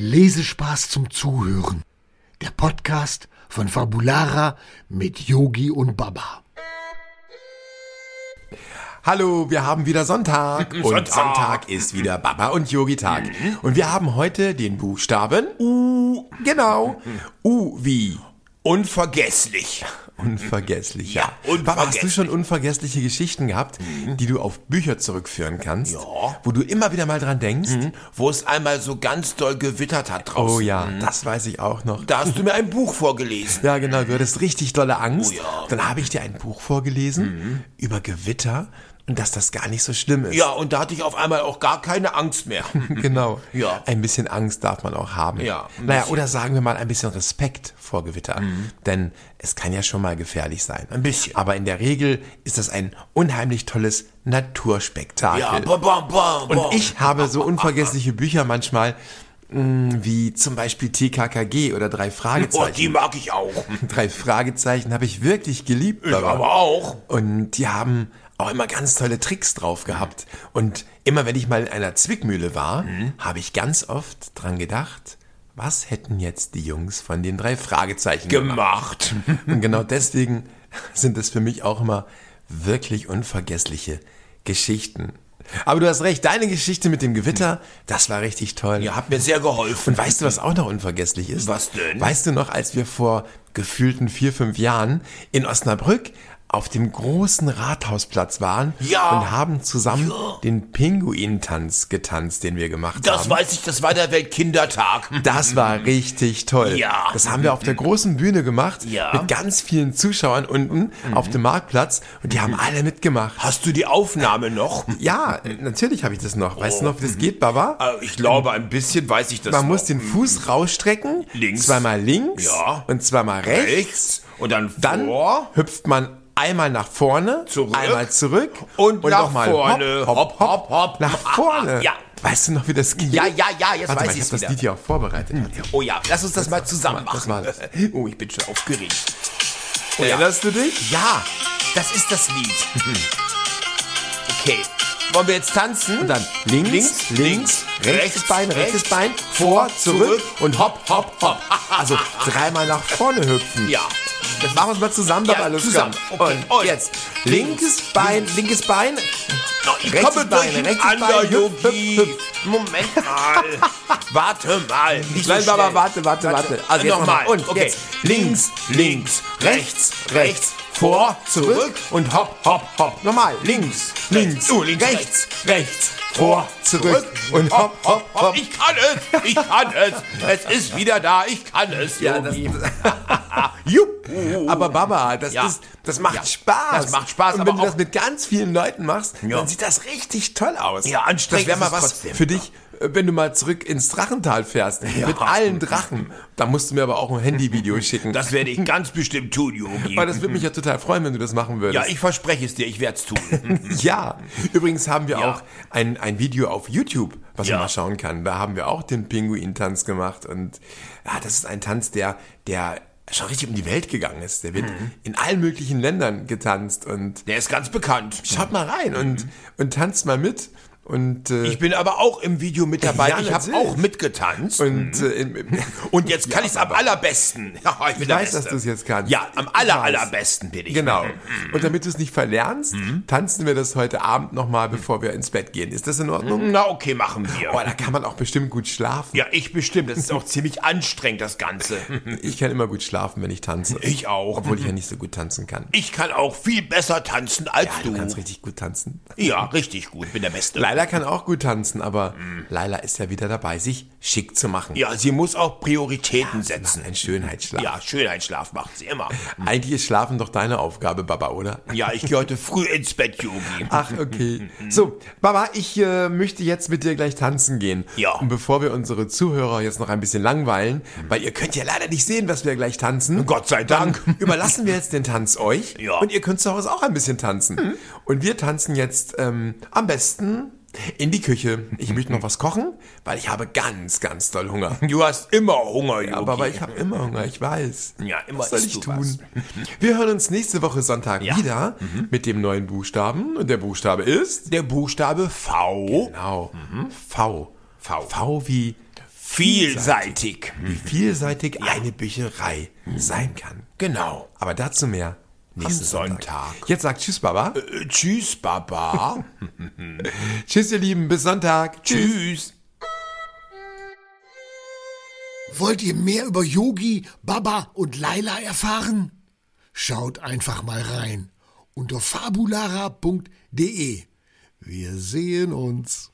Lesespaß zum Zuhören. Der Podcast von Fabulara mit Yogi und Baba. Hallo, wir haben wieder Sonntag. Und Sonntag. Sonntag ist wieder Baba und Yogi-Tag. Und wir haben heute den Buchstaben U. Genau. U wie Unvergesslich. Unvergesslich. Ja, Baba, hast du schon unvergessliche Geschichten gehabt, die du auf Bücher zurückführen kannst? Ja. Wo du immer wieder mal dran denkst? Wo es einmal so ganz doll gewittert hat draußen. Oh ja, das weiß ich auch noch. Da hast du mir ein Buch vorgelesen. Ja, genau, du hattest richtig dolle Angst. Oh ja. Mhm. Dann habe ich dir ein Buch vorgelesen über Gewitter und dass das gar nicht so schlimm ist. Ja, und da hatte ich auf einmal auch gar keine Angst mehr. Genau. Ja. Ein bisschen Angst darf man auch haben. Ja, Naja, oder sagen wir mal ein bisschen Respekt vor Gewitter. Denn es kann ja schon mal gefährlich sein. Ein bisschen. Aber in der Regel ist das ein unheimlich tolles Naturspektakel. Ja, bam, bam, bam, bam. Und ich habe so unvergessliche Bücher manchmal, mh, wie zum Beispiel TKKG oder drei Oh, Fragezeichen. die mag ich auch. drei Fragezeichen habe ich wirklich geliebt. Ich aber auch. Und die haben auch immer ganz tolle Tricks drauf gehabt. Und immer wenn ich mal in einer Zwickmühle war, Mhm. habe ich ganz oft dran gedacht, was hätten jetzt die Jungs von den drei Fragezeichen Gemacht. Und genau deswegen sind es für mich auch immer wirklich unvergessliche Geschichten. Aber du hast recht, deine Geschichte mit dem Gewitter, das war richtig toll. Ja, hat mir sehr geholfen. Und weißt du, was auch noch unvergesslich ist? Was denn? Weißt du noch, als wir vor gefühlten vier, fünf Jahren in Osnabrück auf dem großen Rathausplatz waren Ja. und haben zusammen den Pinguintanz getanzt, den wir gemacht Das haben. weiß ich, das war der Weltkindertag. Das war richtig toll. Ja. Das haben wir auf der großen Bühne gemacht Ja. Mhm. mit ganz vielen Zuschauern unten auf dem Marktplatz und die haben alle mitgemacht. Hast du die Aufnahme noch? Ja, natürlich habe ich das noch. Weißt du noch, wie das geht, Baba? Äh, Ich glaube, ein bisschen weiß ich das Man noch. muss den Fuß rausstrecken, Links. zweimal links Ja. und zweimal rechts. rechts und dann Dann hüpft man einmal nach vorne, Zurück. einmal zurück Und nach nochmal vorne. Hopp, hopp, hopp, Hopp, nach vorne. Ja. Weißt du noch, wie das geht? Ja, ja, ja, jetzt Warte weiß mal, ich ich's habe das wieder. Lied hier auch vorbereitet. Oh ja, lass uns das mal zusammen machen. war das. Oh, ich bin schon aufgeregt. Oh Erinnerst du dich? Ja, das ist das Lied. Okay. Wollen wir jetzt tanzen? Und dann links, links, links, rechtes rechts, Bein, rechtes rechts, Bein, vor, zurück zurück und hopp, hopp, hopp. Also dreimal nach vorne hüpfen. Ja. Das machen wir uns mal zusammen, Ja, Baba, los, zusammen. komm. Okay. Und Und jetzt linkes Bein, linkes Bein, No, ich Rechtes komme Bein, rechtes durcheinander, Bein, hüpf, hüpf, hüpf. Moment mal. warte mal. Nicht so Nein, Baba, schnell. warte, warte, warte. Also jetzt nochmal. Und okay. jetzt links, links, rechts, rechts, vor, zurück und hopp, hopp, hopp. Nochmal. links, Links, oh, links, rechts, rechts, vor, zurück und hopp, hopp, hopp. Ich kann es, ich kann es. Es ist wieder da, ich kann es, Ja, das. Jupp. Aber Baba, das Ja. ist, das macht Ja. Spaß. Das macht Spaß, Und wenn du das mit ganz vielen Leuten machst, Ja. dann sieht das richtig toll aus. Ja, anstrengend Das wäre mal was trotzdem. für dich, äh, wenn du mal zurück ins Drachental fährst. Mit allen Drachen. Da musst du mir aber auch ein Handyvideo schicken. Das werde ich ganz bestimmt tun, Yogi. Weil das würde mich ja total freuen, wenn du das machen würdest. Ja, ich verspreche es dir, ich werde es tun. Ja, übrigens haben wir auch ein, ein Video auf YouTube, was man mal schauen kann. Da haben wir auch den Pinguin-Tanz gemacht und ja, das ist ein Tanz, der, der schon richtig um die Welt gegangen ist. Der wird Mhm. in allen möglichen Ländern getanzt und Der ist ganz bekannt. schaut mal rein und, und tanzt mal mit. Und, äh, Ich bin aber auch im Video mit dabei. Ja, ich habe auch mitgetanzt. und, äh, im, im, Und jetzt kann ich es am allerbesten. Ja, ich ich weiß, dass du es jetzt kannst. Ja, am aller, allerbesten bin ich. Genau. Und damit du es nicht verlernst, Mhm. tanzen wir das heute Abend nochmal, bevor wir ins Bett gehen. Ist das in Ordnung? Na, okay, machen wir. Oh, da kann man auch bestimmt gut schlafen. Ja, ich bestimmt. Das ist auch ziemlich anstrengend, das Ganze. Ich kann immer gut schlafen, wenn ich tanze. Ich auch. Obwohl ich ja nicht so gut tanzen kann. Ich kann auch viel besser tanzen als Ja, du. du kannst richtig gut tanzen. Ja, richtig gut. Bin der Beste. Laila kann auch gut tanzen, aber Laila ist ja wieder dabei, sich schick zu machen. Ja, sie muss auch Prioritäten setzen. Ein Schönheitsschlaf. Ja, Schönheitsschlaf macht sie immer. Eigentlich ist Schlafen doch deine Aufgabe, Baba, oder? Ja, ich gehe heute früh ins Bett, Yogi. Ach, okay. So, Baba, ich äh, möchte jetzt mit dir gleich tanzen gehen. Ja. Und bevor wir unsere Zuhörer jetzt noch ein bisschen langweilen, weil ihr könnt ja leider nicht sehen, was wir gleich tanzen. Gott sei Dank. Überlassen wir jetzt den Tanz euch. Ja. Und ihr könnt zu Hause auch ein bisschen tanzen. Und wir tanzen jetzt ähm, am besten in die Küche. Ich möchte noch was kochen, weil ich habe ganz, ganz doll Hunger. Du hast immer Hunger, Yogi. Aber, aber ich habe immer Hunger, ich weiß. Ja, immer Was soll ich tun? was. Wir hören uns nächste Woche Sonntag Ja. wieder mit dem neuen Buchstaben. Und der Buchstabe ist... Der Buchstabe V. Genau. V. V. V wie Vielseitig. Wie vielseitig eine Bücherei sein kann. Genau. Aber dazu mehr nächsten Sonntag. Sonntag. Jetzt sagt Tschüss, Baba. Äh, tschüss, Baba. Tschüss, ihr Lieben. Bis Sonntag. tschüss. Wollt ihr mehr über Yogi, Baba und Laila erfahren? Schaut einfach mal rein unter fabulara.de. Wir sehen uns.